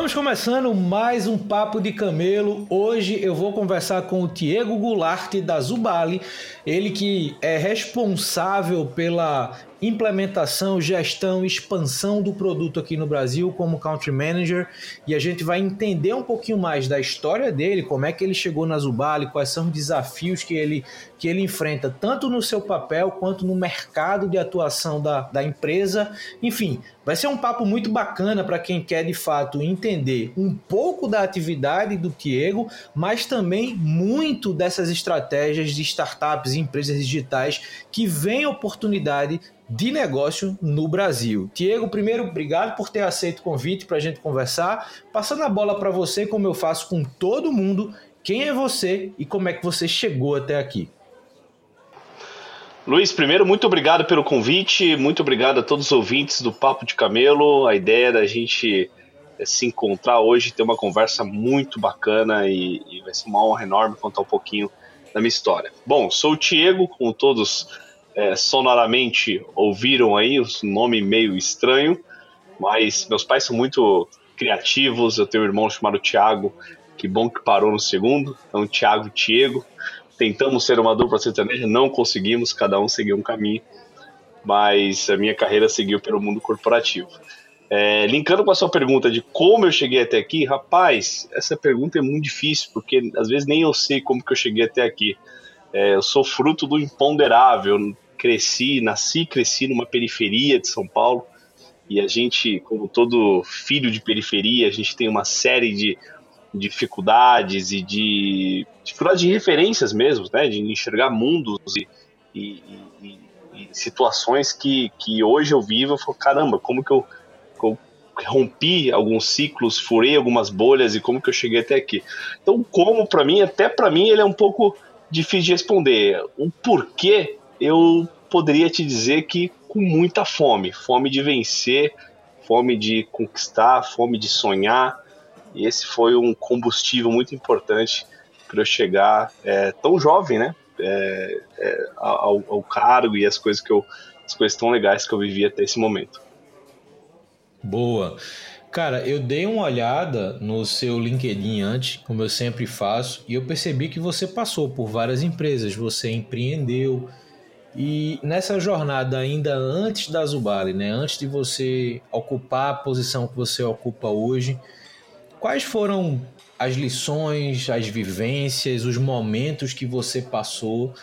Estamos começando mais um Papo de Camelo. Hoje eu vou conversar com o Diego Goulart da Zubali, ele que é responsável pela implementação, gestão, expansão do produto aqui no Brasil como country manager e a gente vai entender um pouquinho mais da história dele, como é que ele chegou na Zubali, quais são os desafios que ele, que ele enfrenta, tanto no seu papel quanto no mercado de atuação da, da empresa. Enfim, vai ser um papo muito bacana para quem quer de fato entender um pouco da atividade do Diego, mas também muito dessas estratégias de startups e empresas digitais que vêm oportunidade de negócio no Brasil. Diego, primeiro, obrigado por ter aceito o convite para a gente conversar. Passando a bola para você, como eu faço com todo mundo, quem é você e como é que você chegou até aqui? Luiz, primeiro, muito obrigado pelo convite, muito obrigado a todos os ouvintes do Papo de Camelo. A ideia da gente eh, se encontrar hoje, ter uma conversa muito bacana e, e vai ser uma honra enorme contar um pouquinho da minha história. Bom, sou o Diego, como todos é, sonoramente ouviram aí, um nome meio estranho, mas meus pais são muito criativos. Eu tenho um irmão chamado Tiago, que bom que parou no segundo, então Tiago e Tiago. Tentamos ser uma dupla sertaneja, não conseguimos, cada um seguiu um caminho, mas a minha carreira seguiu pelo mundo corporativo. É, linkando com a sua pergunta de como eu cheguei até aqui, rapaz, essa pergunta é muito difícil, porque às vezes nem eu sei como que eu cheguei até aqui. É, eu sou fruto do imponderável. Cresci, nasci, cresci numa periferia de São Paulo. E a gente, como todo filho de periferia, a gente tem uma série de dificuldades e de dificuldades de referências mesmo, né? De enxergar mundos e, e, e, e situações que, que hoje eu vivo. Eu falo, caramba, como que eu, eu rompi alguns ciclos, furei algumas bolhas e como que eu cheguei até aqui. Então, como para mim, até para mim, ele é um pouco difícil de responder. O porquê eu poderia te dizer que com muita fome, fome de vencer, fome de conquistar, fome de sonhar. E esse foi um combustível muito importante para eu chegar é, tão jovem, né? É, é, ao, ao, cargo e as coisas que eu, as coisas tão legais que eu vivi até esse momento. Boa. Cara, eu dei uma olhada no seu LinkedIn antes, como eu sempre faço, e eu percebi que você passou por várias empresas, você empreendeu. E nessa jornada, ainda antes da Zubali, né, antes de você ocupar a posição que você ocupa hoje, quais foram as lições, as vivências, os momentos que você passou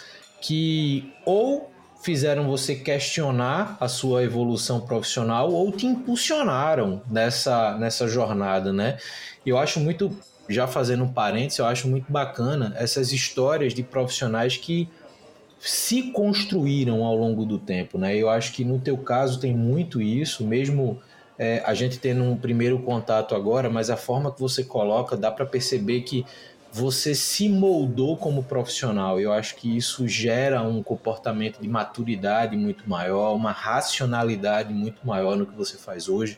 que ou fizeram você questionar a sua evolução profissional ou te impulsionaram nessa, nessa jornada, né? Eu acho muito, já fazendo um parênteses, eu acho muito bacana essas histórias de profissionais que se construíram ao longo do tempo, né? Eu acho que no teu caso tem muito isso, mesmo é, a gente tendo um primeiro contato agora, mas a forma que você coloca dá para perceber que você se moldou como profissional. Eu acho que isso gera um comportamento de maturidade muito maior, uma racionalidade muito maior no que você faz hoje.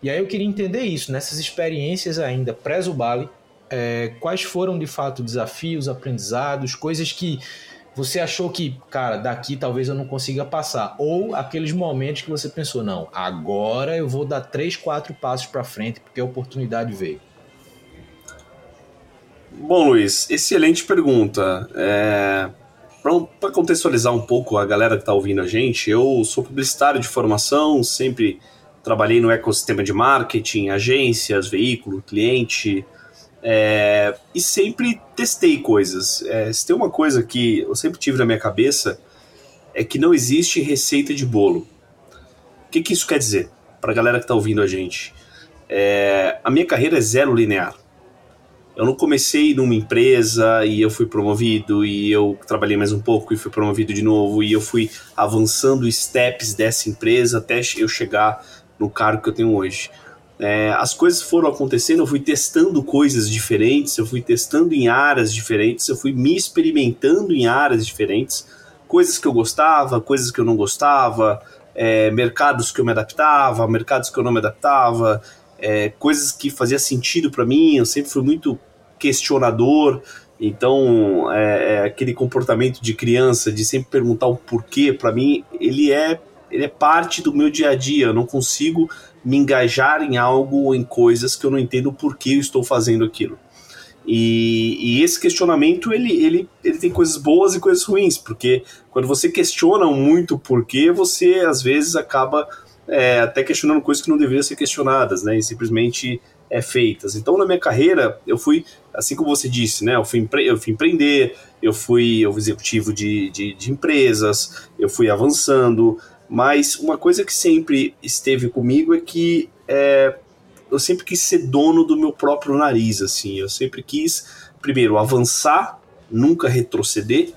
E aí eu queria entender isso, nessas experiências ainda pré-Zubali, é, quais foram de fato desafios, aprendizados, coisas que você achou que, cara, daqui talvez eu não consiga passar, ou aqueles momentos que você pensou, não, agora eu vou dar três, quatro passos para frente porque a oportunidade veio. Bom, Luiz, excelente pergunta. É... Para contextualizar um pouco a galera que está ouvindo a gente, eu sou publicitário de formação, sempre trabalhei no ecossistema de marketing, agências, veículo, cliente, é... e sempre testei coisas. É... Se tem uma coisa que eu sempre tive na minha cabeça, é que não existe receita de bolo. O que, que isso quer dizer para a galera que está ouvindo a gente? É... A minha carreira é zero linear Eu não comecei numa empresa e eu fui promovido e eu trabalhei mais um pouco e fui promovido de novo e eu fui avançando steps dessa empresa até eu chegar no cargo que eu tenho hoje. É, as coisas foram acontecendo, eu fui testando coisas diferentes, eu fui testando em áreas diferentes, eu fui me experimentando em áreas diferentes, coisas que eu gostava, coisas que eu não gostava, é, mercados que eu me adaptava, mercados que eu não me adaptava, é, coisas que fazia sentido para mim. Eu sempre fui muito questionador, então é, é, aquele comportamento de criança de sempre perguntar o porquê, para mim ele é ele é parte do meu dia a dia. Eu não consigo me engajar em algo ou em coisas que eu não entendo o porquê eu estou fazendo aquilo. E, e, esse questionamento ele, ele, ele tem coisas boas e coisas ruins, porque quando você questiona muito o porquê, você às vezes acaba é, até questionando coisas que não deveriam ser questionadas, né? E simplesmente é, feitas. Então, na minha carreira, eu fui, assim como você disse, né? Eu fui, empre eu fui empreender, eu fui, executivo de, de, de empresas, eu fui avançando, mas uma coisa que sempre esteve comigo é que é, eu sempre quis ser dono do meu próprio nariz, assim. Eu sempre quis, primeiro, avançar, nunca retroceder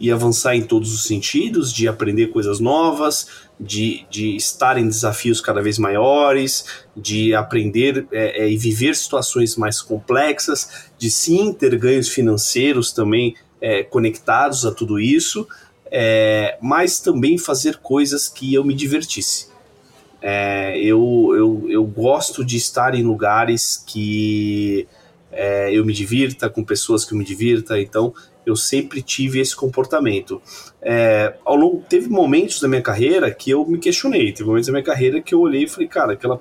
e avançar em todos os sentidos, de aprender coisas novas, de, de estar em desafios cada vez maiores, de aprender é, é, e viver situações mais complexas, de sim ter ganhos financeiros também é, conectados a tudo isso, é, mas também fazer coisas que eu me divertisse. É, eu, eu, eu gosto de estar em lugares que é, eu me divirta, com pessoas que eu me divirta, então eu sempre tive esse comportamento. É, ao longo, teve momentos da minha carreira que eu me questionei, teve momentos da minha carreira que eu olhei e falei, cara, aquela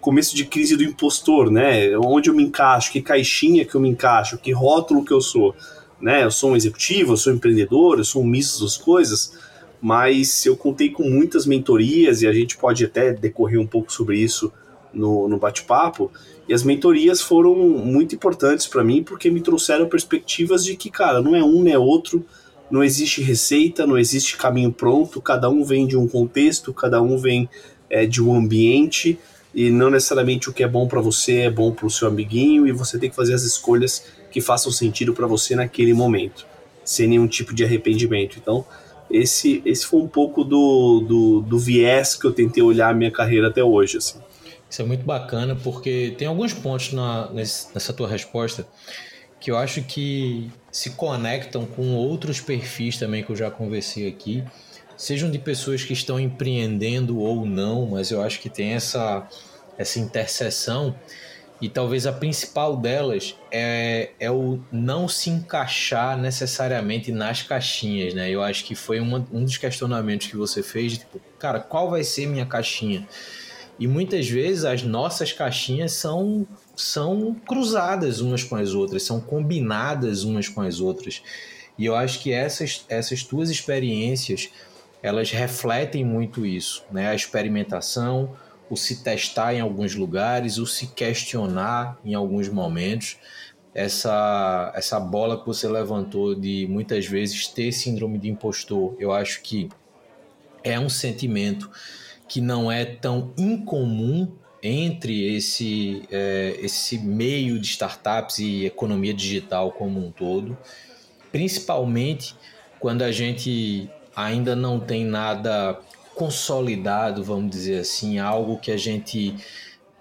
começo de crise do impostor, né? Onde eu me encaixo, que caixinha que eu me encaixo, que rótulo que eu sou, né? Eu sou um executivo, eu sou um empreendedor, eu sou um misto das coisas mas eu contei com muitas mentorias e a gente pode até decorrer um pouco sobre isso no, no bate-papo. E as mentorias foram muito importantes para mim porque me trouxeram perspectivas de que, cara, não é um nem é outro, não existe receita, não existe caminho pronto, cada um vem de um contexto, cada um vem é, de um ambiente e não necessariamente o que é bom para você é bom para o seu amiguinho e você tem que fazer as escolhas que façam sentido para você naquele momento, sem nenhum tipo de arrependimento. Então, esse, esse foi um pouco do, do, do viés que eu tentei olhar a minha carreira até hoje. Assim. Isso é muito bacana porque tem alguns pontos na, nessa tua resposta que eu acho que se conectam com outros perfis também que eu já conversei aqui, sejam de pessoas que estão empreendendo ou não, mas eu acho que tem essa, essa interseção e talvez a principal delas é, é o não se encaixar necessariamente nas caixinhas, né? Eu acho que foi uma, um dos questionamentos que você fez, tipo, cara, qual vai ser minha caixinha? E muitas vezes as nossas caixinhas são, são cruzadas umas com as outras, são combinadas umas com as outras. E eu acho que essas, essas tuas experiências, elas refletem muito isso, né? A experimentação, o se testar em alguns lugares, o se questionar em alguns momentos. Essa, essa bola que você levantou de muitas vezes ter síndrome de impostor, eu acho que é um sentimento que não é tão incomum entre esse, é, esse meio de startups e economia digital como um todo, principalmente quando a gente ainda não tem nada consolidado, vamos dizer assim, algo que a gente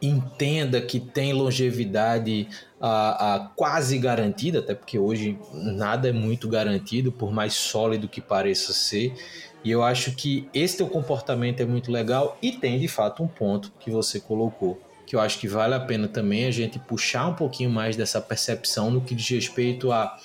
entenda que tem longevidade a, a, quase garantida, até porque hoje nada é muito garantido, por mais sólido que pareça ser. E eu acho que esse teu comportamento é muito legal e tem de fato um ponto que você colocou, que eu acho que vale a pena também a gente puxar um pouquinho mais dessa percepção no que diz respeito a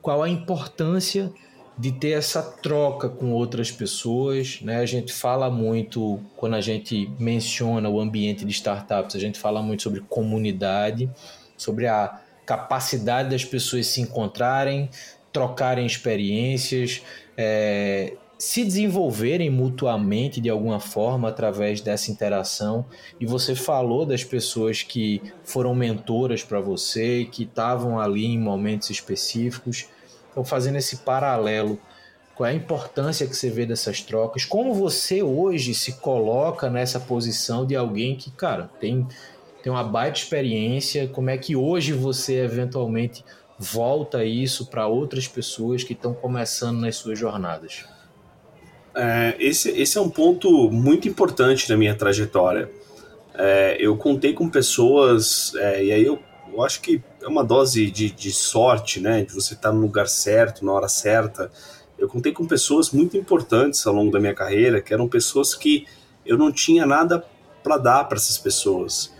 qual a importância de ter essa troca com outras pessoas, né? A gente fala muito quando a gente menciona o ambiente de startups, a gente fala muito sobre comunidade, sobre a capacidade das pessoas se encontrarem, trocarem experiências, é, se desenvolverem mutuamente de alguma forma através dessa interação. E você falou das pessoas que foram mentoras para você, que estavam ali em momentos específicos. Então, fazendo esse paralelo, qual é a importância que você vê dessas trocas? Como você hoje se coloca nessa posição de alguém que, cara, tem tem uma baita experiência. Como é que hoje você eventualmente volta isso para outras pessoas que estão começando nas suas jornadas? É, esse, esse é um ponto muito importante na minha trajetória. É, eu contei com pessoas, é, e aí eu, eu, acho que é uma dose de, de sorte, né? De você estar tá no lugar certo, na hora certa. Eu contei com pessoas muito importantes ao longo da minha carreira, que eram pessoas que eu não tinha nada para dar para essas pessoas.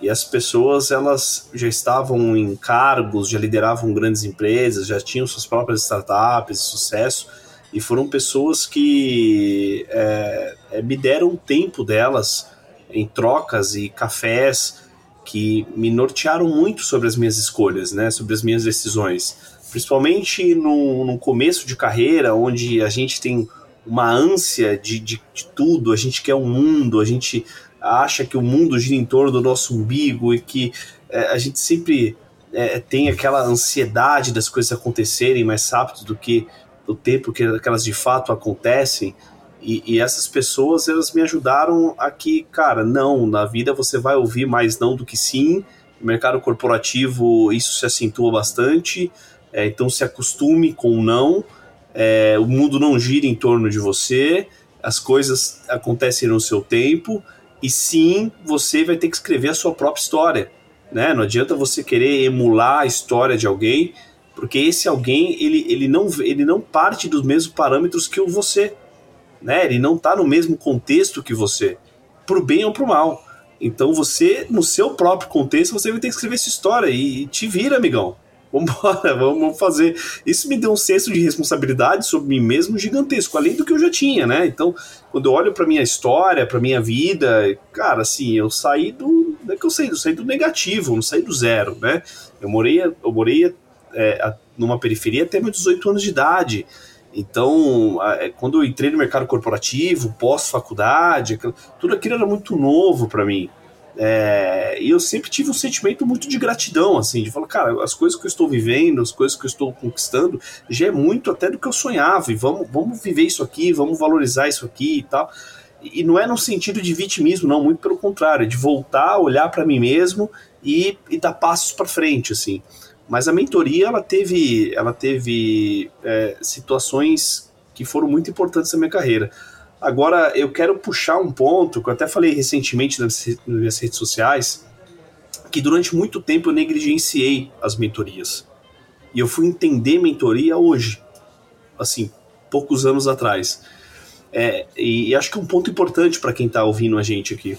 E as pessoas elas já estavam em cargos, já lideravam grandes empresas, já tinham suas próprias startups, sucesso, e foram pessoas que é, é, me deram o tempo delas em trocas e cafés que me nortearam muito sobre as minhas escolhas, né, sobre as minhas decisões. Principalmente no, no começo de carreira, onde a gente tem uma ânsia de, de, de tudo, a gente quer um mundo, a gente acha que o mundo gira em torno do nosso umbigo e que é, a gente sempre é, tem aquela ansiedade das coisas acontecerem mais rápido do que o tempo que elas de fato acontecem. E, e, essas pessoas elas me ajudaram a que, cara, não, na vida você vai ouvir mais não do que sim. No mercado corporativo isso se acentua bastante, é, então se acostume com o não. É, o mundo não gira em torno de você, as coisas acontecem no seu tempo e sim, você vai ter que escrever a sua própria história. Né? Não adianta você querer emular a história de alguém, porque esse alguém ele, ele, não, ele não parte dos mesmos parâmetros que o você. Né? Ele não está no mesmo contexto que você, pro bem ou pro mal. Então você, no seu próprio contexto, você vai ter que escrever essa história e, e te vira, amigão. Vambora, vamos fazer. Isso me deu um senso de responsabilidade sobre mim mesmo gigantesco, além do que eu já tinha, né? Então, quando eu olho para minha história, para minha vida, cara, assim, eu saí do. Não é que eu saí, eu saí do negativo, não saí do zero, né? Eu morei, eu morei é, numa periferia até meus 18 anos de idade. Então, é, quando eu entrei no mercado corporativo, pós-faculdade, tudo aquilo era muito novo para mim. É, e eu sempre tive um sentimento muito de gratidão, assim, de falar, cara, as coisas que eu estou vivendo, as coisas que eu estou conquistando, já é muito até do que eu sonhava, e vamos, vamos viver isso aqui, vamos valorizar isso aqui e tal. E não é no sentido de vitimismo, não, muito pelo contrário, é de voltar, olhar para mim mesmo e, e dar passos para frente, assim. Mas a mentoria, ela teve, ela teve é, situações que foram muito importantes na minha carreira. Agora, eu quero puxar um ponto que eu até falei recentemente nas minhas redes sociais, que durante muito tempo eu negligenciei as mentorias. E eu fui entender mentoria hoje, assim, poucos anos atrás. É, e, e acho que um ponto importante para quem está ouvindo a gente aqui.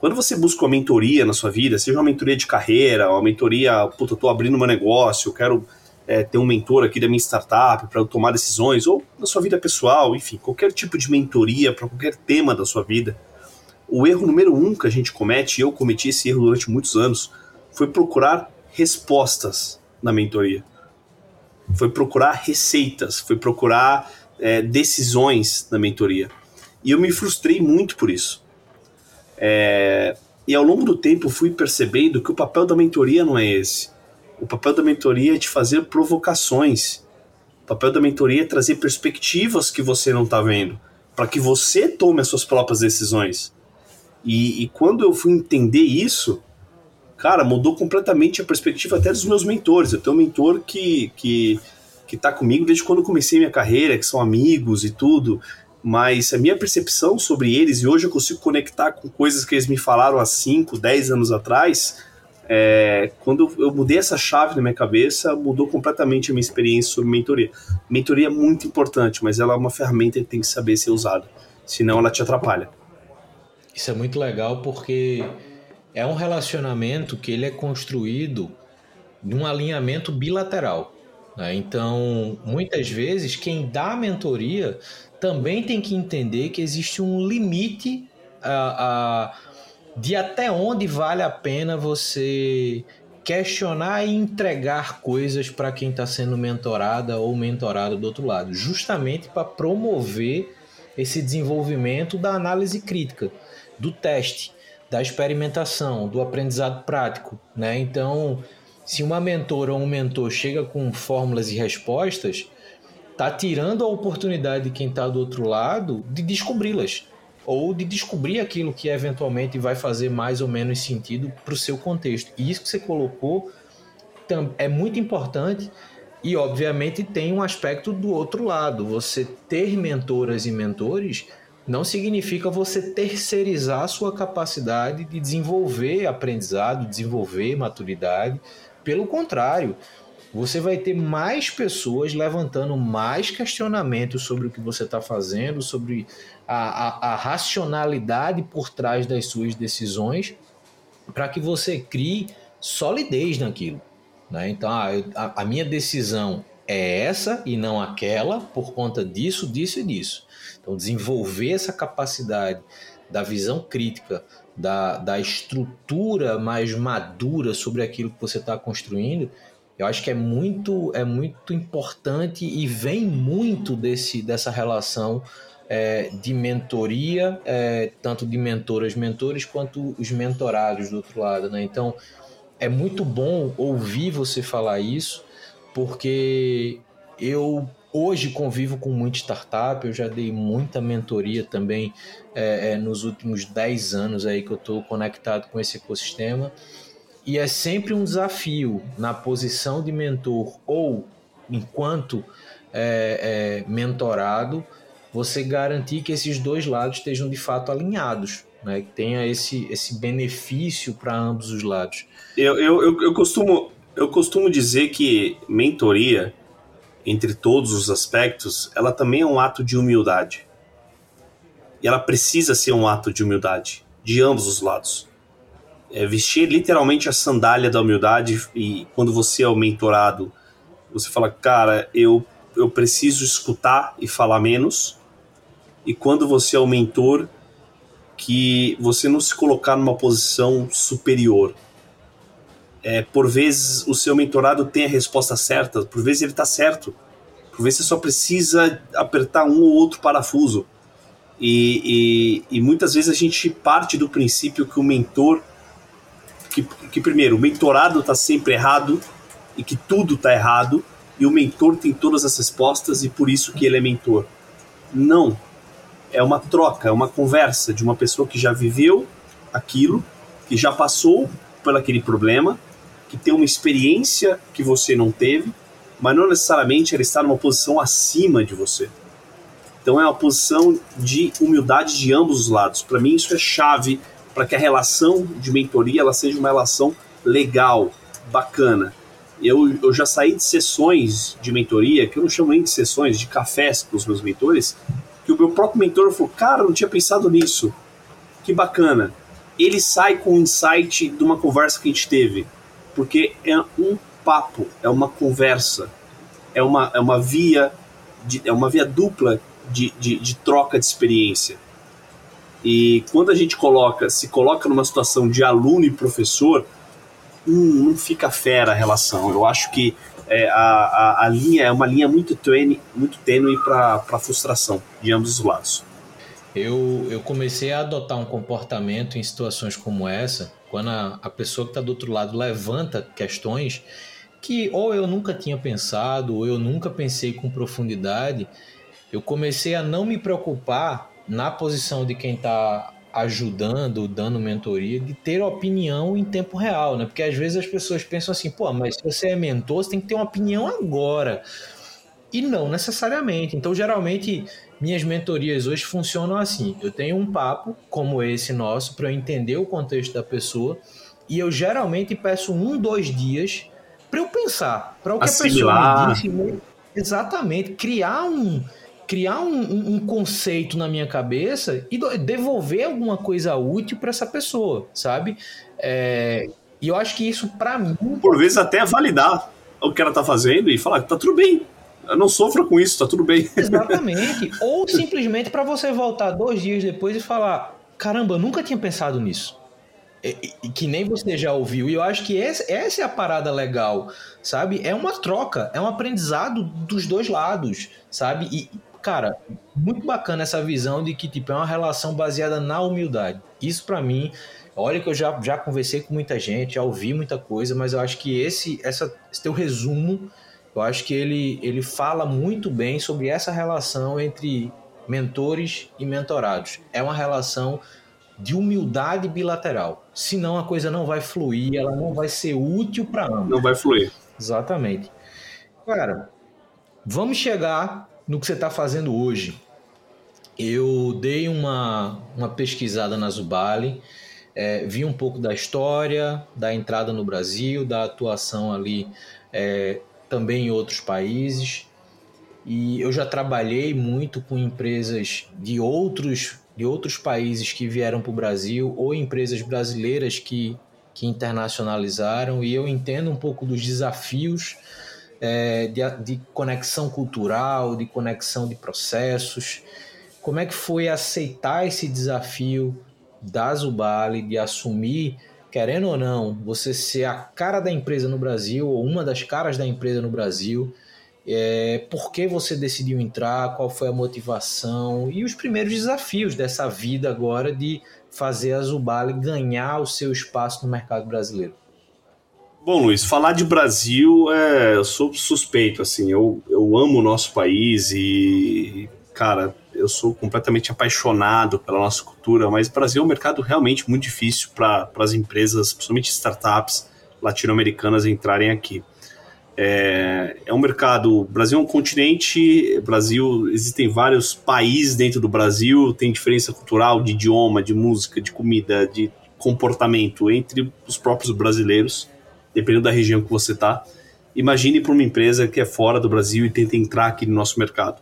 Quando você busca uma mentoria na sua vida, seja uma mentoria de carreira, uma mentoria, puta, eu tô abrindo meu negócio, eu quero é, ter um mentor aqui da minha startup para tomar decisões, ou na sua vida pessoal, enfim, qualquer tipo de mentoria para qualquer tema da sua vida. O erro número um que a gente comete, e eu cometi esse erro durante muitos anos, foi procurar respostas na mentoria. Foi procurar receitas, foi procurar é, decisões na mentoria. E eu me frustrei muito por isso. É, e ao longo do tempo fui percebendo que o papel da mentoria não é esse. O papel da mentoria é te fazer provocações. O papel da mentoria é trazer perspectivas que você não está vendo, para que você tome as suas próprias decisões. E, e, quando eu fui entender isso, cara, mudou completamente a perspectiva até dos meus mentores. Eu tenho um mentor que, que, que tá comigo desde quando eu comecei minha carreira, que são amigos e tudo, mas a minha percepção sobre eles, e hoje eu consigo conectar com coisas que eles me falaram há 5, 10 anos atrás, é, quando eu mudei essa chave na minha cabeça, mudou completamente a minha experiência sobre mentoria. Mentoria é muito importante, mas ela é uma ferramenta que tem que saber ser usada, senão ela te atrapalha. Isso é muito legal porque é um relacionamento que ele é construído num alinhamento bilateral. Né? Então, muitas vezes, quem dá a mentoria também tem que entender que existe um limite a, a de até onde vale a pena você questionar e entregar coisas para quem está sendo mentorada ou mentorado do outro lado, justamente para promover esse desenvolvimento da análise crítica, do teste, da experimentação, do aprendizado prático, né? Então, se uma mentora ou um mentor chega com fórmulas e respostas, tá tirando a oportunidade de quem está do outro lado de descobri-las ou de descobrir aquilo que eventualmente vai fazer mais ou menos sentido para o seu contexto. E isso que você colocou é muito importante e, obviamente, tem um aspecto do outro lado. Você ter mentoras e mentores não significa você terceirizar a sua capacidade de desenvolver aprendizado, desenvolver maturidade. Pelo contrário, você vai ter mais pessoas levantando mais questionamentos sobre o que você está fazendo, sobre a, a, a, racionalidade por trás das suas decisões, para que você crie solidez naquilo. Né? Então, ah, a, a minha decisão é essa e não aquela, por conta disso, disso e disso. Então, desenvolver essa capacidade da visão crítica, da, da estrutura mais madura sobre aquilo que você está construindo, eu acho que é muito, é muito importante e vem muito desse, dessa relação é, de mentoria, é, tanto de mentoras, mentores, quanto os mentorados do outro lado. Né? Então, é muito bom ouvir você falar isso, porque eu hoje convivo com muita startup, eu já dei muita mentoria também é, é nos últimos 10 anos aí que eu estou conectado com esse ecossistema. E é sempre um desafio na posição de mentor ou enquanto é, é, mentorado, você garantir que esses dois lados estejam de fato alinhados, né? que tenha esse, esse benefício para ambos os lados. Eu, eu, eu, eu, costumo, eu costumo dizer que mentoria, entre todos os aspectos, ela também é um ato de humildade. E ela precisa ser um ato de humildade, de ambos os lados é, vestir literalmente a sandália da humildade e quando você é o mentorado, você fala, cara, eu, eu preciso escutar e falar menos. E quando você é o mentor, que você não se colocar numa posição superior. É, por vezes o seu mentorado tem a resposta certa, por vezes ele está certo, por vezes você só precisa apertar um ou outro parafuso. E, e, e muitas vezes a gente parte do princípio que o mentor que, que primeiro, o mentorado está sempre errado e que tudo está errado e o mentor tem todas as respostas e por isso que ele é mentor. Não. É uma troca, é uma conversa de uma pessoa que já viveu aquilo, que já passou por aquele problema, que tem uma experiência que você não teve, mas não necessariamente ela está numa posição acima de você. Então é uma posição de humildade de ambos os lados. Para mim isso é chave para que a relação de mentoria ela seja uma relação legal, bacana. Eu, eu já saí de sessões de mentoria, que eu não chamo nem de sessões, de cafés com os meus mentores, que o meu próprio mentor falou: Cara, não tinha pensado nisso. Que bacana. Ele sai com um insight de uma conversa que a gente teve, porque é um papo, é uma conversa, é uma, é uma via de, é uma via dupla de, de, de troca de experiência. E quando a gente coloca, se coloca numa situação de aluno e professor, hum, não fica fera a relação. Eu acho que é, a, a, a, linha é uma linha muito tênue, muito tênue para frustração de ambos os lados. Eu, eu comecei a adotar um comportamento em situações como essa, quando a, a pessoa que está do outro lado levanta questões que ou eu nunca tinha pensado, ou eu nunca pensei com profundidade, eu comecei a não me preocupar na posição de quem está ajudando, dando mentoria, de ter opinião em tempo real, né? Porque às vezes as pessoas pensam assim, pô, mas se você é mentor, você tem que ter uma opinião agora. E não necessariamente. Então, geralmente, minhas mentorias hoje funcionam assim. Eu tenho um papo como esse nosso para eu entender o contexto da pessoa e eu geralmente peço um, dois dias para eu pensar, para o que Assimilar. a pessoa me disse. Exatamente, criar um criar um, um, conceito na minha cabeça e devolver alguma coisa útil para essa pessoa, sabe? É, e eu acho que isso, para mim. Por vezes, até validar o que ela tá fazendo e falar: tá tudo bem, eu não sofro com isso, tá tudo bem. Exatamente. Ou simplesmente para você voltar dois dias depois e falar: caramba, eu nunca tinha pensado nisso. E, e, que nem você já ouviu. E eu acho que esse, essa é a parada legal, sabe? É uma troca, é um aprendizado dos dois lados, sabe? E cara, muito bacana essa visão de que tipo é uma relação baseada na humildade. Isso para mim, olha que eu já, já conversei com muita gente, já ouvi muita coisa, mas eu acho que esse essa esse teu resumo, eu acho que ele ele fala muito bem sobre essa relação entre mentores e mentorados. É uma relação de humildade bilateral. Senão a coisa não vai fluir, ela não vai ser útil para ambos. Não vai fluir. Exatamente. Cara, vamos chegar no que você está fazendo hoje. Eu dei uma, uma pesquisada na Zubali, é, vi um pouco da história, da entrada no Brasil, da atuação ali é, também em outros países. E eu já trabalhei muito com empresas de outros, de outros países que vieram para o Brasil ou empresas brasileiras que, que internacionalizaram. E eu entendo um pouco dos desafios é, de, de conexão cultural, de conexão de processos. Como é que foi aceitar esse desafio da Zubali de assumir, querendo ou não, você ser a cara da empresa no Brasil ou uma das caras da empresa no Brasil? É, por que você decidiu entrar? Qual foi a motivação e os primeiros desafios dessa vida agora de fazer a Zubali ganhar o seu espaço no mercado brasileiro? Bom, Luiz, falar de Brasil, é, eu sou suspeito, assim, eu, eu amo o nosso país e, cara, eu sou completamente apaixonado pela nossa cultura, mas o Brasil é um mercado realmente muito difícil para as empresas, principalmente startups latino-americanas, entrarem aqui. É, é um mercado. O Brasil é um continente. Brasil existem vários países dentro do Brasil. Tem diferença cultural, de idioma, de música, de comida, de comportamento entre os próprios brasileiros dependendo da região que você está. Imagine para uma empresa que é fora do Brasil e tenta entrar aqui no nosso mercado.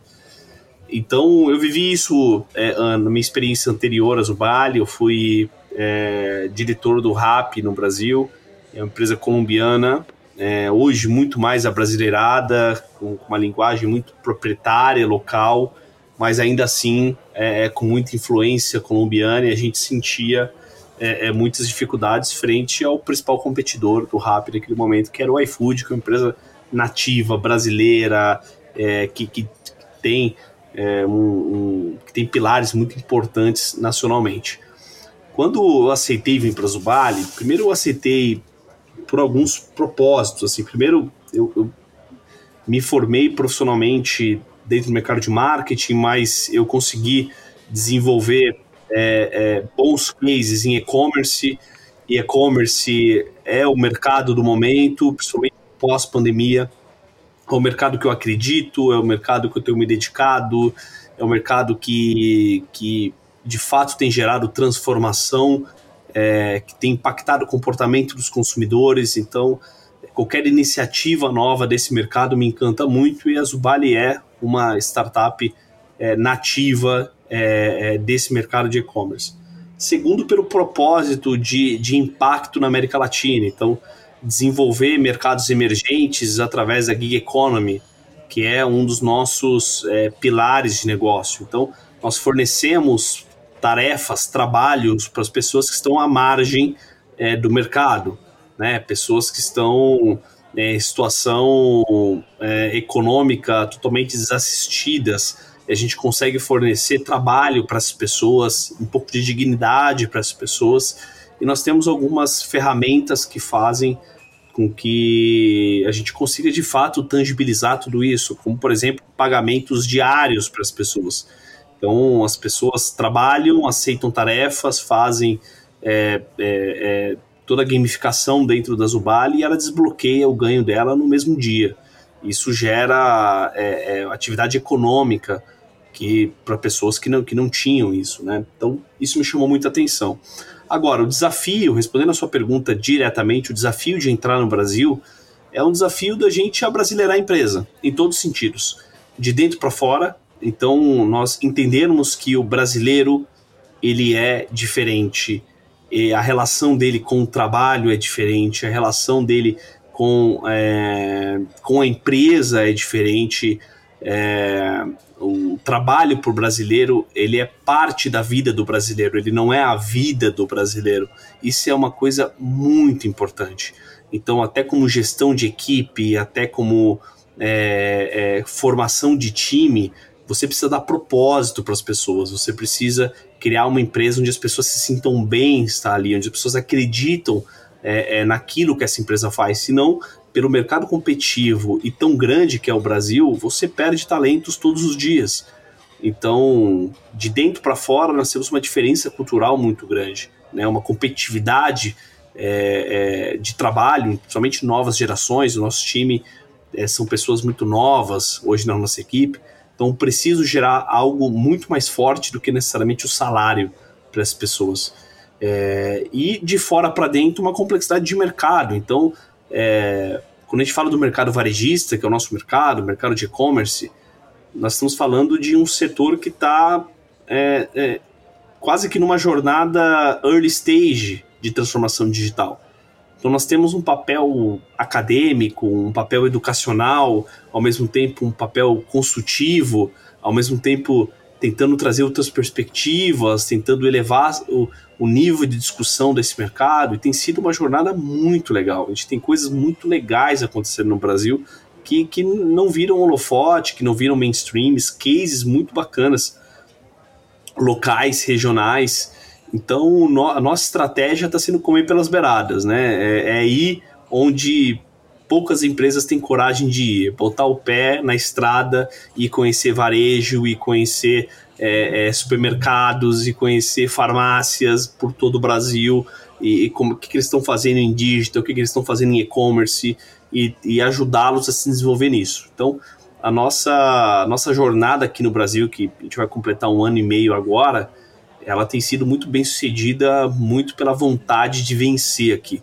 Então, eu vivi isso é, na minha experiência anterior a Zubali. Eu fui é, diretor do RAP no Brasil, é uma empresa colombiana, é, hoje muito mais abrasileirada, com, uma linguagem muito proprietária, local, mas ainda assim é, é com muita influência colombiana e a gente sentia é, é, muitas dificuldades frente ao principal competidor do Rappi naquele momento, que era o iFood, que é uma empresa nativa, brasileira, é, que, que, tem, é, um, um, que tem pilares muito importantes nacionalmente. Quando eu aceitei vir para Zubali, primeiro eu aceitei por alguns propósitos. Assim, primeiro, eu, eu me formei profissionalmente dentro do mercado de marketing, mas eu consegui desenvolver é, é, bons cases em e-commerce, e e-commerce é o mercado do momento, principalmente pós-pandemia. É o mercado que eu acredito, é o mercado que eu tenho me dedicado, é o mercado que, que de fato tem gerado transformação, é, que tem impactado o comportamento dos consumidores. Então, qualquer iniciativa nova desse mercado me encanta muito e a Zubali é uma startup é, nativa é, é, desse mercado de e-commerce. Segundo, pelo propósito de, de impacto na América Latina. Então, desenvolver mercados emergentes através da gig economy, que é um dos nossos é, pilares de negócio. Então, nós fornecemos tarefas, trabalhos para as pessoas que estão à margem é, do mercado, né? Pessoas que estão é, em situação é, econômica totalmente desassistidas, a gente consegue fornecer trabalho para as pessoas, um pouco de dignidade para as pessoas, e nós temos algumas ferramentas que fazem com que a gente consiga de fato tangibilizar tudo isso, como por exemplo pagamentos diários para as pessoas. Então as pessoas trabalham, aceitam tarefas, fazem é, é, é, toda a gamificação dentro da Zubali e ela desbloqueia o ganho dela no mesmo dia. Isso gera é, é, atividade econômica que para pessoas que não, que não tinham isso, né? Então, isso me chamou muita atenção. Agora, o desafio, respondendo a sua pergunta diretamente, o desafio de entrar no Brasil é um desafio da gente abrasileirar a empresa, em todos os sentidos, de dentro para fora. Então, nós entendermos que o brasileiro ele é diferente, a relação dele com o trabalho é diferente, a relação dele com, é, com a empresa é diferente, é, o trabalho para o brasileiro ele é parte da vida do brasileiro, ele não é a vida do brasileiro. Isso é uma coisa muito importante. Então, até como gestão de equipe, até como é, é, formação de time, você precisa dar propósito para as pessoas, você precisa criar uma empresa onde as pessoas se sintam bem estar ali, onde as pessoas acreditam é, é naquilo que essa empresa faz. Senão, pelo mercado competitivo e tão grande que é o Brasil, você perde talentos todos os dias. Então, de dentro para fora, nós temos uma diferença cultural muito grande, né? uma competitividade é, é, de trabalho, principalmente novas gerações. O nosso time é, são pessoas muito novas hoje na nossa equipe, então preciso gerar algo muito mais forte do que necessariamente o salário para as pessoas. É, e de fora para dentro, uma complexidade de mercado. Então, é, quando a gente fala do mercado varejista, que é o nosso mercado, mercado de e-commerce, nós estamos falando de um setor que está é, é, quase que numa jornada early stage de transformação digital. Então nós temos um papel acadêmico, um papel educacional, ao mesmo tempo um papel consultivo, ao mesmo tempo tentando trazer outras perspectivas, tentando elevar o, o nível de discussão desse mercado, e tem sido uma jornada muito legal. A gente tem coisas muito legais acontecendo no Brasil que, que não viram holofote, que não viram mainstreams, cases muito bacanas, locais, regionais. Então, no, a nossa estratégia está sendo comer pelas beiradas, né? É, é aí onde poucas empresas têm coragem de ir, botar o pé na estrada e conhecer varejo e conhecer é, é, supermercados e conhecer farmácias por todo o Brasil e, e como o que, que eles estão fazendo em digital, o que, que eles estão fazendo em e-commerce e, e ajudá-los a se desenvolver nisso. Então, a nossa, a nossa jornada aqui no Brasil, que a gente vai completar um ano e meio agora, ela tem sido muito bem sucedida, muito pela vontade de vencer aqui.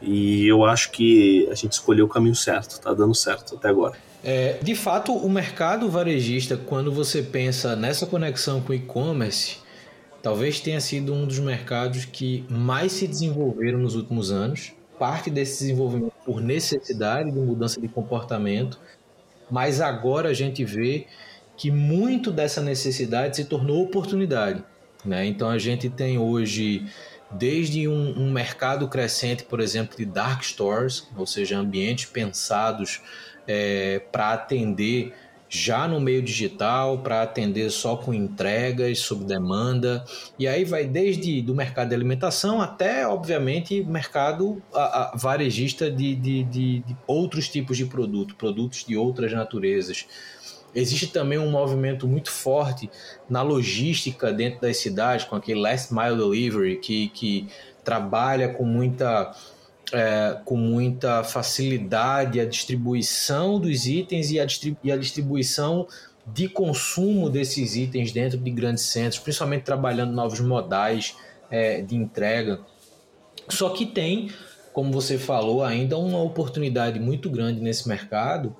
E eu acho que a gente escolheu o caminho certo, tá dando certo até agora. É, de fato, o mercado varejista, quando você pensa nessa conexão com o e-commerce, talvez tenha sido um dos mercados que mais se desenvolveram nos últimos anos. Parte desse desenvolvimento por necessidade de mudança de comportamento, mas agora a gente vê que muito dessa necessidade se tornou oportunidade. Né? Então a gente tem hoje desde um, um, mercado crescente, por exemplo, de dark stores, ou seja, ambientes pensados é, para atender já no meio digital, para atender só com entregas sob demanda, e aí vai desde do mercado de alimentação até, obviamente, mercado a, a, varejista de, de, de, de outros tipos de produto, produtos de outras naturezas. Existe também um movimento muito forte na logística dentro das cidades, com aquele last mile delivery, que, que trabalha com muita, é, com muita facilidade a distribuição dos itens e a, e a distribuição de consumo desses itens dentro de grandes centros, principalmente trabalhando novos modais é, de entrega. Só que tem, como você falou, ainda uma oportunidade muito grande nesse mercado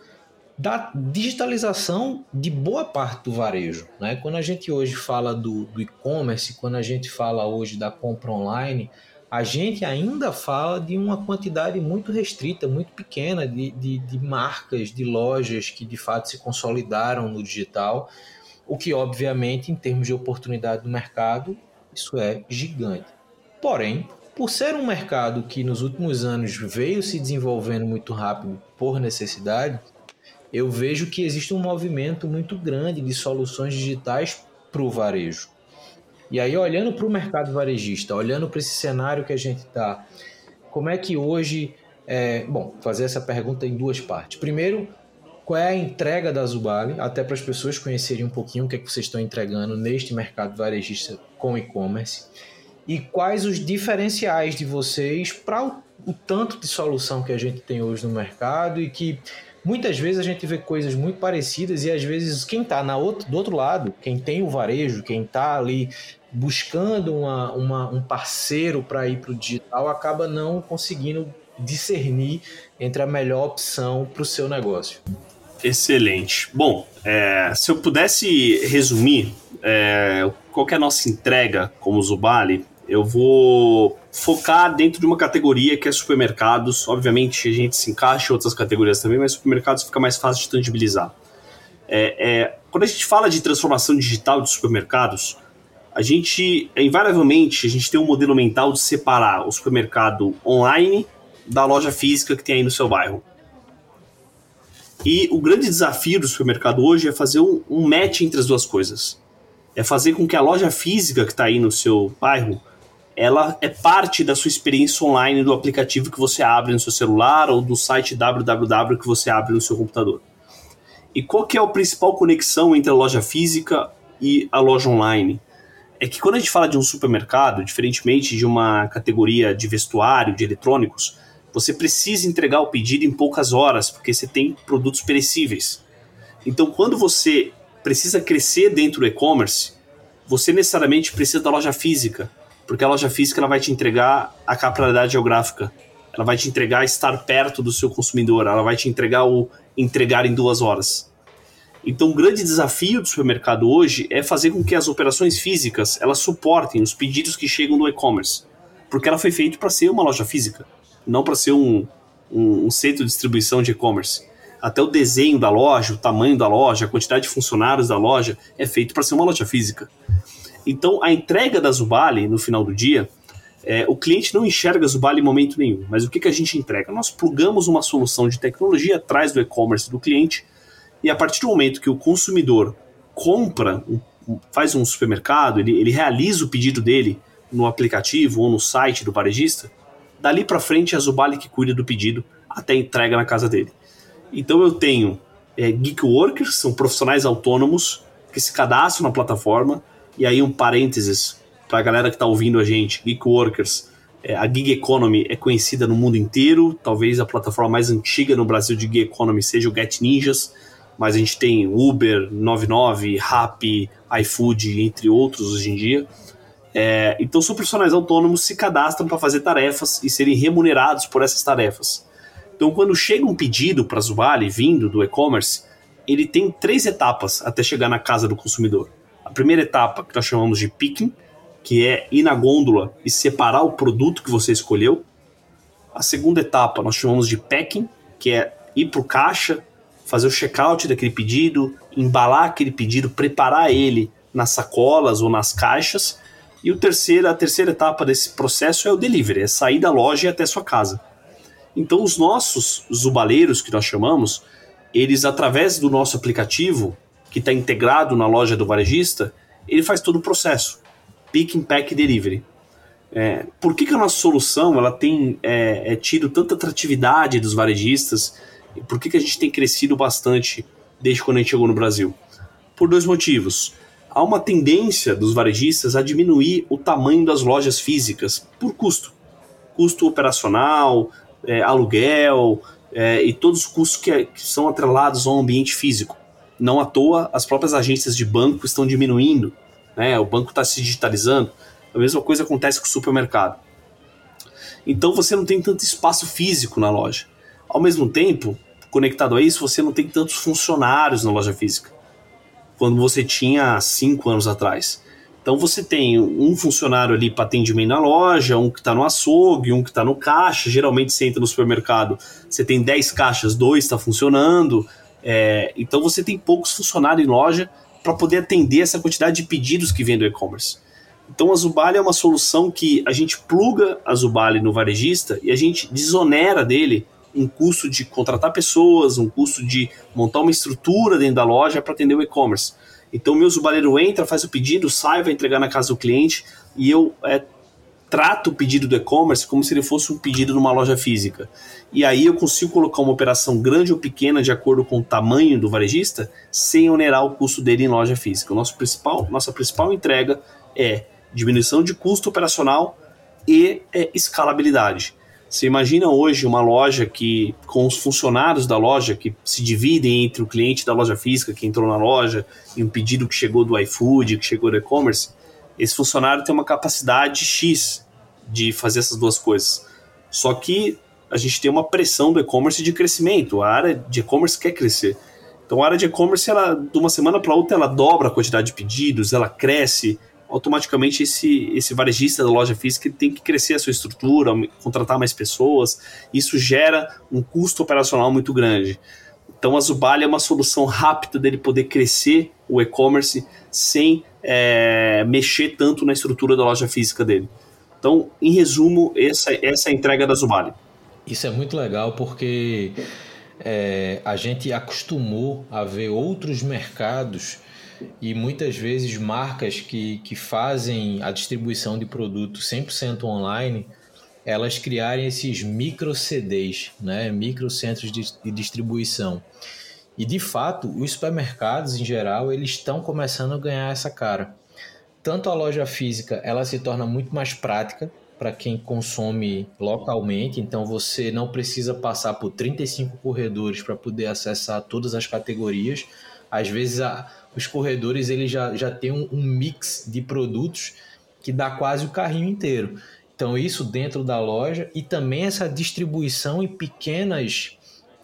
da digitalização de boa parte do varejo. Né? Quando a gente hoje fala do, do e-commerce, quando a gente fala hoje da compra online, a gente ainda fala de uma quantidade muito restrita, muito pequena de, de, de marcas, de lojas que de fato se consolidaram no digital, o que obviamente em termos de oportunidade do mercado, isso é gigante. Porém, por ser um mercado que nos últimos anos veio se desenvolvendo muito rápido por necessidade, eu vejo que existe um movimento muito grande de soluções digitais para o varejo. E aí, olhando para o mercado varejista, olhando para esse cenário que a gente está, como é que hoje. É, bom, fazer essa pergunta em duas partes. Primeiro, qual é a entrega da Zubali, até para as pessoas conhecerem um pouquinho o que, é que vocês estão entregando neste mercado varejista com e-commerce, e quais os diferenciais de vocês para o, o tanto de solução que a gente tem hoje no mercado e que muitas vezes a gente vê coisas muito parecidas e às vezes quem está outro, do outro lado, quem tem o varejo, quem está ali buscando uma, uma, um parceiro para ir para o digital, acaba não conseguindo discernir entre a melhor opção para o seu negócio. Excelente. Bom, é, se eu pudesse resumir é, qual é a nossa entrega como Zubali, eu vou focar dentro de uma categoria que é supermercados. Obviamente, a gente se encaixa em outras categorias também, mas supermercados fica mais fácil de tangibilizar. É, é, quando a gente fala de transformação digital de supermercados, a gente, invariavelmente, a gente tem um modelo mental de separar o supermercado online da loja física que tem aí no seu bairro. E o grande desafio do supermercado hoje é fazer um, um match entre as duas coisas. É fazer com que a loja física que está aí no seu bairro ela é parte da sua experiência online do aplicativo que você abre no seu celular ou do site www que você abre no seu computador. E qual que é a principal conexão entre a loja física e a loja online é que quando a gente fala de um supermercado, diferentemente de uma categoria de vestuário, de eletrônicos, você precisa entregar o pedido em poucas horas, porque você tem produtos perecíveis. Então, quando você precisa crescer dentro do e-commerce, você necessariamente precisa da loja física, porque a loja física ela vai te entregar a capilaridade geográfica, ela vai te entregar estar perto do seu consumidor, ela vai te entregar o entregar em duas horas. Então, o grande desafio do supermercado hoje é fazer com que as operações físicas elas suportem os pedidos que chegam do e-commerce, porque ela foi feita para ser uma loja física, não para ser um, um, um centro de distribuição de e-commerce. Até o desenho da loja, o tamanho da loja, a quantidade de funcionários da loja é feito para ser uma loja física. Então, a entrega da Zubali no final do dia, é, o cliente não enxerga a Zubali em momento nenhum, mas o que, que a gente entrega? Nós plugamos uma solução de tecnologia atrás do e-commerce do cliente e a partir do momento que o consumidor compra, faz um supermercado, ele, ele realiza o pedido dele no aplicativo ou no site do varejista, dali para frente é a Zubali que cuida do pedido até entrega na casa dele. Então eu tenho é, Geek Workers, são profissionais autônomos que se cadastram na plataforma, e aí um parênteses para a galera que está ouvindo a gente, Geek Workers, é, a Gig Economy é conhecida no mundo inteiro, talvez a plataforma mais antiga no Brasil de Gig Economy seja o Get Ninjas, mas a gente tem Uber, 99, Rappi, iFood, entre outros hoje em dia. É, então, são profissionais autônomos se cadastram para fazer tarefas e serem remunerados por essas tarefas. Então, quando chega um pedido para a Zubali vindo do e-commerce, ele tem três etapas até chegar na casa do consumidor. A primeira etapa, que nós chamamos de picking, que é ir na gôndola e separar o produto que você escolheu. A segunda etapa nós chamamos de packing, que é ir para o caixa, fazer o checkout daquele pedido, embalar aquele pedido, preparar ele nas sacolas ou nas caixas. E o terceiro, a terceira etapa desse processo é o delivery, é sair da loja e até sua casa. Então os nossos zubaleiros, que nós chamamos, eles através do nosso aplicativo, que está integrado na loja do varejista, ele faz todo o processo. Pick, Pack Delivery. É, por que, que a nossa solução ela tem é, é, tido tanta atratividade dos varejistas por que, que a gente tem crescido bastante desde quando a gente chegou no Brasil? Por dois motivos. Há uma tendência dos varejistas a diminuir o tamanho das lojas físicas por custo. Custo operacional, é, aluguel é, e todos os custos que, que são atrelados ao ambiente físico. Não à toa, as próprias agências de banco estão diminuindo, né? o banco está se digitalizando. A mesma coisa acontece com o supermercado. Então você não tem tanto espaço físico na loja. Ao mesmo tempo, conectado a isso, você não tem tantos funcionários na loja física quando você tinha cinco anos atrás. Então você tem um funcionário ali para atendimento na loja, um que está no açougue, um que está no caixa. Geralmente você entra no supermercado, você tem 10 caixas, dois está funcionando. É, então você tem poucos funcionários em loja para poder atender essa quantidade de pedidos que vem do e-commerce. Então a Zubali é uma solução que a gente pluga a Zubali no varejista e a gente desonera dele um custo de contratar pessoas, um custo de montar uma estrutura dentro da loja para atender o e-commerce. Então meu Zubaleiro entra, faz o pedido, sai, vai entregar na casa do cliente e eu é, trato o pedido do e-commerce como se ele fosse um pedido numa loja física. E aí eu consigo colocar uma operação grande ou pequena de acordo com o tamanho do varejista, sem onerar o custo dele em loja física. O nosso principal, nossa principal entrega é diminuição de custo operacional e é, escalabilidade. Você imagina hoje uma loja que, com os funcionários da loja que se dividem entre o cliente da loja física que entrou na loja e um pedido que chegou do iFood, que chegou do e-commerce, esse funcionário tem uma capacidade X de fazer essas duas coisas. Só que a gente tem uma pressão do e-commerce de crescimento. A área de e-commerce quer crescer. Então a área de e-commerce, ela, de uma semana para outra, ela dobra a quantidade de pedidos, ela cresce, automaticamente esse, esse varejista da loja física tem que crescer a sua estrutura, contratar mais pessoas. Isso gera um custo operacional muito grande. Então a Zubali é uma solução rápida dele poder crescer o e-commerce sem é, mexer tanto na estrutura da loja física dele. Então, em resumo, essa, essa é a entrega da Zubali. Isso é muito legal porque é, a gente acostumou a ver outros mercados e muitas vezes marcas que, que fazem a distribuição de produto 100% online, elas criarem esses micro CDs, né, micro centros de, de distribuição. E de fato, os supermercados em geral, eles estão começando a ganhar essa cara. Tanto a loja física, ela se torna muito mais prática para quem consome localmente, então você não precisa passar por 35 corredores para poder acessar todas as categorias. Às vezes a, os corredores ele já, já tem um, um mix de produtos que dá quase o carrinho inteiro. Então, isso dentro da loja e também essa distribuição em pequenas,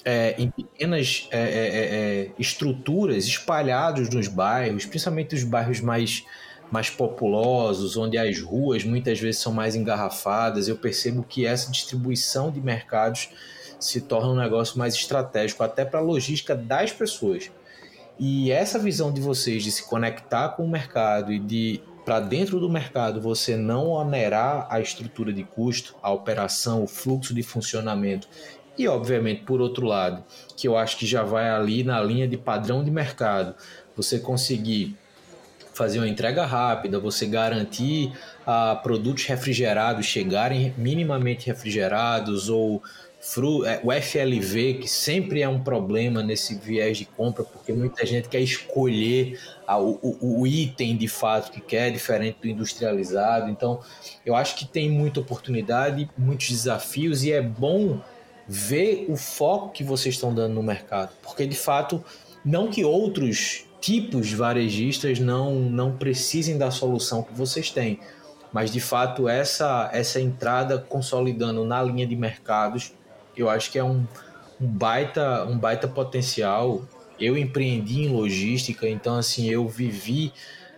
é, em pequenas é, é, é, é estruturas espalhados nos bairros, principalmente os bairros mais, mais populosos, onde as ruas muitas vezes são mais engarrafadas. Eu percebo que essa distribuição de mercados se torna um negócio mais estratégico, até para a logística das pessoas. E essa visão de vocês de se conectar com o mercado e de para dentro do mercado você não onerar a estrutura de custo, a operação, o fluxo de funcionamento e, obviamente, por outro lado, que eu acho que já vai ali na linha de padrão de mercado, você conseguir fazer uma entrega rápida, você garantir a ah, produtos refrigerados chegarem minimamente refrigerados ou o FLV, que sempre é um problema nesse viés de compra, porque muita gente quer escolher a, o, o, item de fato que quer, diferente do industrializado. Então, eu acho que tem muita oportunidade, muitos desafios, e é bom ver o foco que vocês estão dando no mercado, porque de fato, não que outros tipos varejistas não, não precisem da solução que vocês têm, mas de fato essa, essa entrada consolidando na linha de mercados eu acho que é um, um baita um baita potencial. Eu empreendi em logística, então assim eu vivi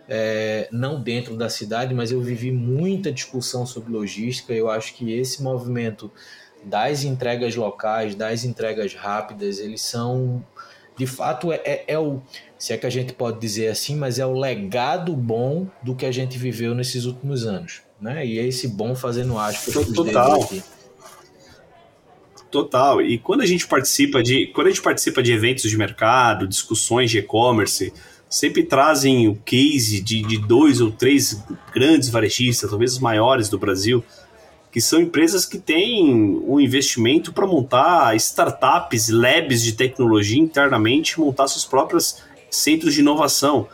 é, não dentro da cidade, mas eu vivi muita discussão sobre logística. Eu acho que esse movimento das entregas locais, das entregas rápidas, eles são de fato é, é, é, o se é que a gente pode dizer assim, mas é o legado bom do que a gente viveu nesses últimos anos, né? E é esse bom fazendo aspas total. Aqui. Total. E quando a gente participa de, quando a gente participa de eventos de mercado, discussões de e-commerce, sempre trazem o case de, de dois ou três grandes varejistas, talvez os maiores do Brasil, que são empresas que têm um investimento para montar startups, labs de tecnologia internamente, montar seus próprios centros de inovação.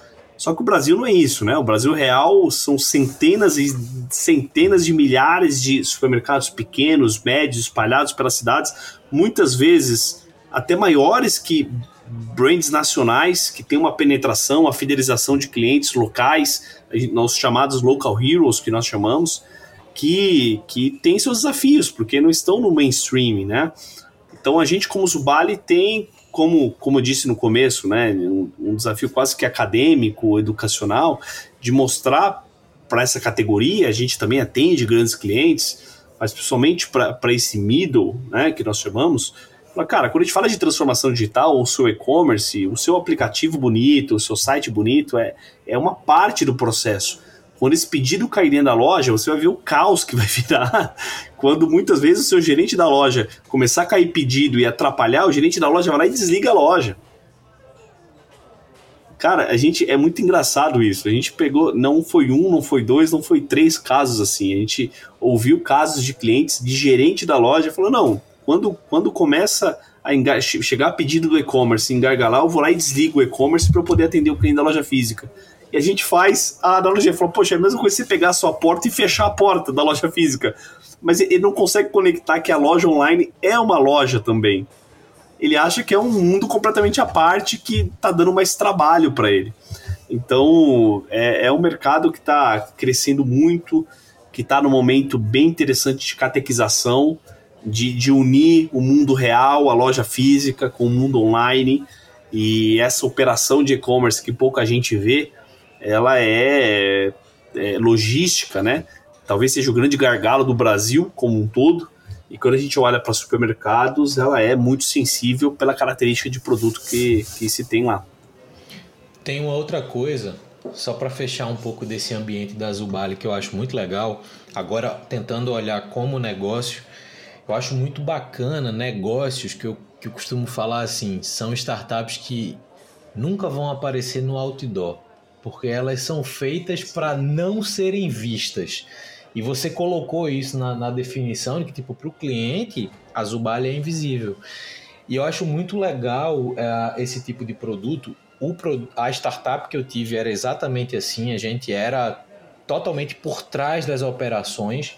Só que o Brasil não é isso, né? O Brasil real são centenas e centenas de milhares de supermercados pequenos, médios, espalhados pelas cidades, muitas vezes até maiores que brands nacionais que têm uma penetração, a fidelização de clientes locais, os chamados local heroes que nós chamamos, que, que têm seus desafios, porque não estão no mainstream, né? Então a gente como Zubali tem como, como eu disse no começo, né, um, um desafio quase que acadêmico, educacional, de mostrar para essa categoria, a gente também atende grandes clientes, mas principalmente para esse middle, né, que nós chamamos, cara, quando a gente fala de transformação digital, o seu e-commerce, o seu aplicativo bonito, o seu site bonito, é, é uma parte do processo. Quando esse pedido cair dentro da loja, você vai ver o caos que vai virar. Quando muitas vezes o seu gerente da loja começar a cair pedido e atrapalhar, o gerente da loja vai lá e desliga a loja. Cara, a gente é muito engraçado isso. A gente pegou, não foi um, não foi dois, não foi três casos assim. A gente ouviu casos de clientes, de gerente da loja, falou: não, quando, quando começa a chegar a pedido do e-commerce, engargalar, eu vou lá e desligo o e-commerce para eu poder atender o cliente da loja física. E a gente faz a analogia, falou, poxa, é a mesma coisa você pegar a sua porta e fechar a porta da loja física. Mas ele não consegue conectar que a loja online é uma loja também. Ele acha que é um mundo completamente à parte que está dando mais trabalho para ele. Então, é, é um mercado que está crescendo muito, que está num momento bem interessante de catequização, de, de unir o mundo real, a loja física, com o mundo online. E essa operação de e-commerce que pouca gente vê, ela é, é logística, né? Talvez seja o grande gargalo do Brasil como um todo. E quando a gente olha para supermercados, ela é muito sensível pela característica de produto que, que se tem lá. Tem uma outra coisa, só para fechar um pouco desse ambiente da Zubali, que eu acho muito legal. Agora, tentando olhar como negócio, eu acho muito bacana negócios que eu, que eu costumo falar assim: são startups que nunca vão aparecer no outdoor porque elas são feitas para não serem vistas. E você colocou isso na, na definição de que, tipo, para o cliente, a Zubalha é invisível. E eu acho muito legal é, esse tipo de produto. O, a startup que eu tive era exatamente assim, a gente era totalmente por trás das operações.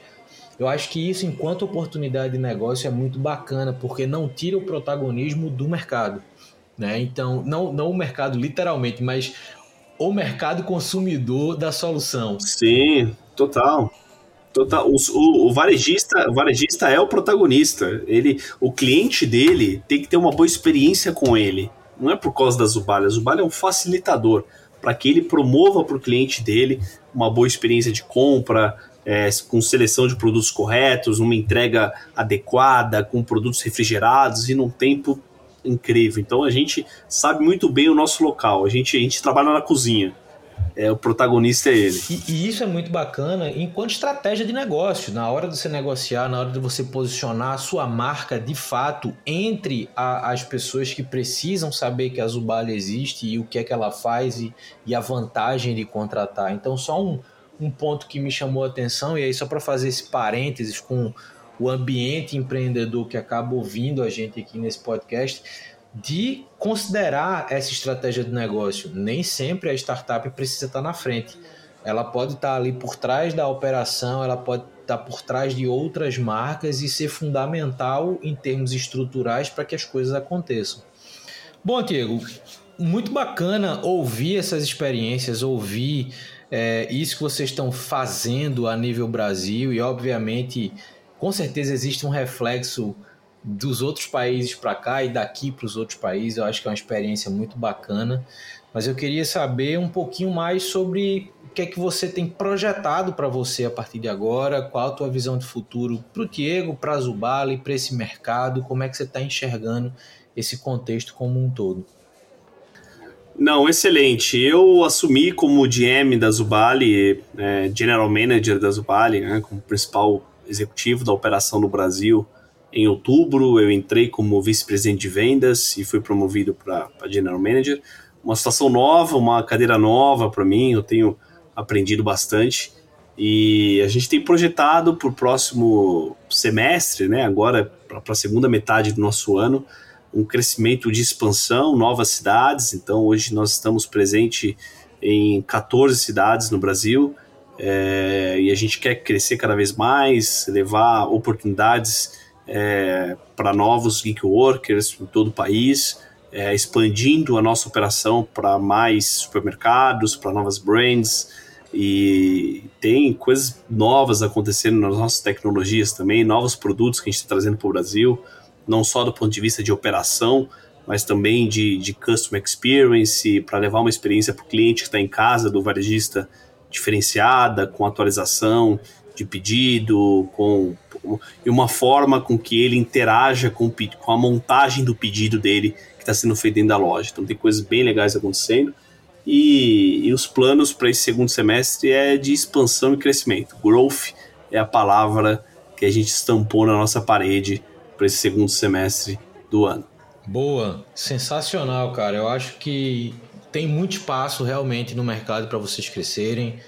Eu acho que isso, enquanto oportunidade de negócio, é muito bacana, porque não tira o protagonismo do mercado. Né? Então, não, não o mercado literalmente, mas o mercado consumidor da solução. Sim, total. Total. O, o, o, varejista, o varejista é o protagonista. Ele, o cliente dele tem que ter uma boa experiência com ele. Não é por causa da Zubalha. A Zubalha é um facilitador para que ele promova para o cliente dele uma boa experiência de compra, é, com seleção de produtos corretos, uma entrega adequada, com produtos refrigerados e num tempo incrível. Então a gente sabe muito bem o nosso local. A gente, a gente trabalha na cozinha. É, o protagonista é ele. E, e, isso é muito bacana enquanto estratégia de negócio. Na hora de você negociar, na hora de você posicionar a sua marca de fato entre a, as pessoas que precisam saber que a Zubali existe e o que é que ela faz e, e a vantagem de contratar. Então, só um, um ponto que me chamou a atenção, e aí só para fazer esse parênteses com o ambiente empreendedor que acaba ouvindo a gente aqui nesse podcast, de considerar essa estratégia de negócio. Nem sempre a startup precisa estar na frente. Ela pode estar ali por trás da operação, ela pode estar por trás de outras marcas e ser fundamental em termos estruturais para que as coisas aconteçam. Bom, Diego, muito bacana ouvir essas experiências, ouvir é, isso que vocês estão fazendo a nível Brasil e, obviamente, com certeza existe um reflexo dos outros países para cá e daqui para os outros países. Eu acho que é uma experiência muito bacana. Mas eu queria saber um pouquinho mais sobre o que é que você tem projetado para você a partir de agora, qual a tua visão de futuro para o Diego, para a Zubali, para esse mercado, como é que você está enxergando esse contexto como um todo. Não, excelente. Eu assumi como GM da Zubali, é, General Manager da Zubali, né, como principal executivo da operação no Brasil. Em outubro, eu entrei como vice-presidente de vendas e fui promovido para General Manager. Uma situação nova, uma cadeira nova para mim, eu tenho aprendido bastante. E a gente tem projetado para o próximo semestre, né, agora para a segunda metade do nosso ano, um crescimento de expansão, novas cidades. Então, hoje nós estamos presentes em 14 cidades no Brasil é, e a gente quer crescer cada vez mais, levar oportunidades é, para novos geek workers em todo o país, é, expandindo a nossa operação para mais supermercados, para novas brands. E tem coisas novas acontecendo nas nossas tecnologias também, novos produtos que a gente está trazendo para o Brasil não só do ponto de vista de operação, mas também de, de customer experience, para levar uma experiência para o cliente que está em casa do varejista diferenciada, com atualização de pedido, com e uma forma com que ele interaja com, com a montagem do pedido dele que está sendo feito dentro da loja. Então tem coisas bem legais acontecendo. E, e os planos para esse segundo semestre é de expansão e crescimento. Growth é a palavra que a gente estampou na nossa parede para esse segundo semestre do ano. Boa, sensacional, cara. Eu acho que tem muito espaço realmente no mercado para vocês crescerem.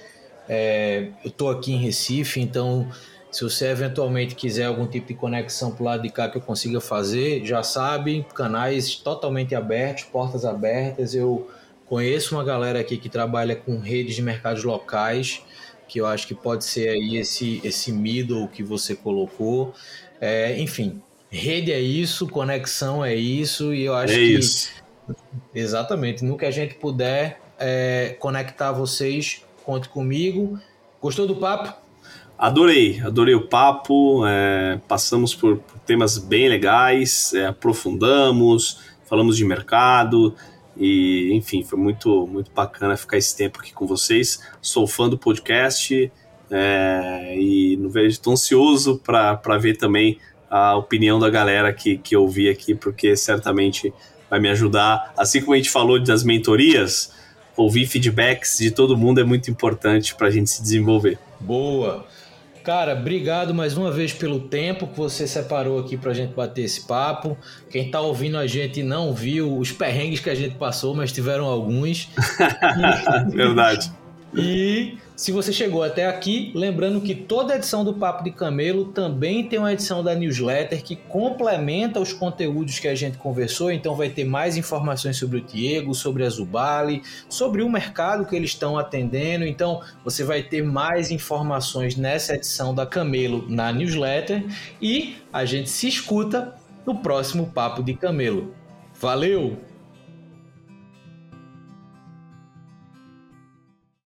É, eu estou aqui em Recife, então se você eventualmente quiser algum tipo de conexão para o lado de cá que eu consiga fazer, já sabe, canais totalmente abertos, portas abertas. Eu conheço uma galera aqui que trabalha com redes de mercados locais, que eu acho que pode ser aí esse, esse middle que você colocou. É, enfim, Rede é isso, conexão é isso, e eu acho é que. Isso. Exatamente. No que a gente puder é, conectar vocês, conte comigo. Gostou do papo? Adorei, adorei o papo. É, passamos por, temas bem legais, é, aprofundamos, falamos de mercado e, enfim, foi muito, muito bacana ficar esse tempo aqui com vocês. Sou fã do podcast é, e não vejo tão ansioso para ver também a opinião da galera que, que eu vi aqui, porque certamente vai me ajudar. Assim como a gente falou das mentorias, ouvir feedbacks de todo mundo é muito importante para a gente se desenvolver. Boa! Cara, obrigado mais uma vez pelo tempo que você separou aqui para a gente bater esse papo. Quem está ouvindo a gente não viu os perrengues que a gente passou, mas tiveram alguns. Verdade. E se você chegou até aqui, lembrando que toda edição do Papo de Camelo também tem uma edição da newsletter que complementa os conteúdos que a gente conversou. Então vai ter mais informações sobre o Diego, sobre a Zubali, sobre o mercado que eles estão atendendo. Então você vai ter mais informações nessa edição da Camelo na newsletter e a gente se escuta no próximo Papo de Camelo. Valeu!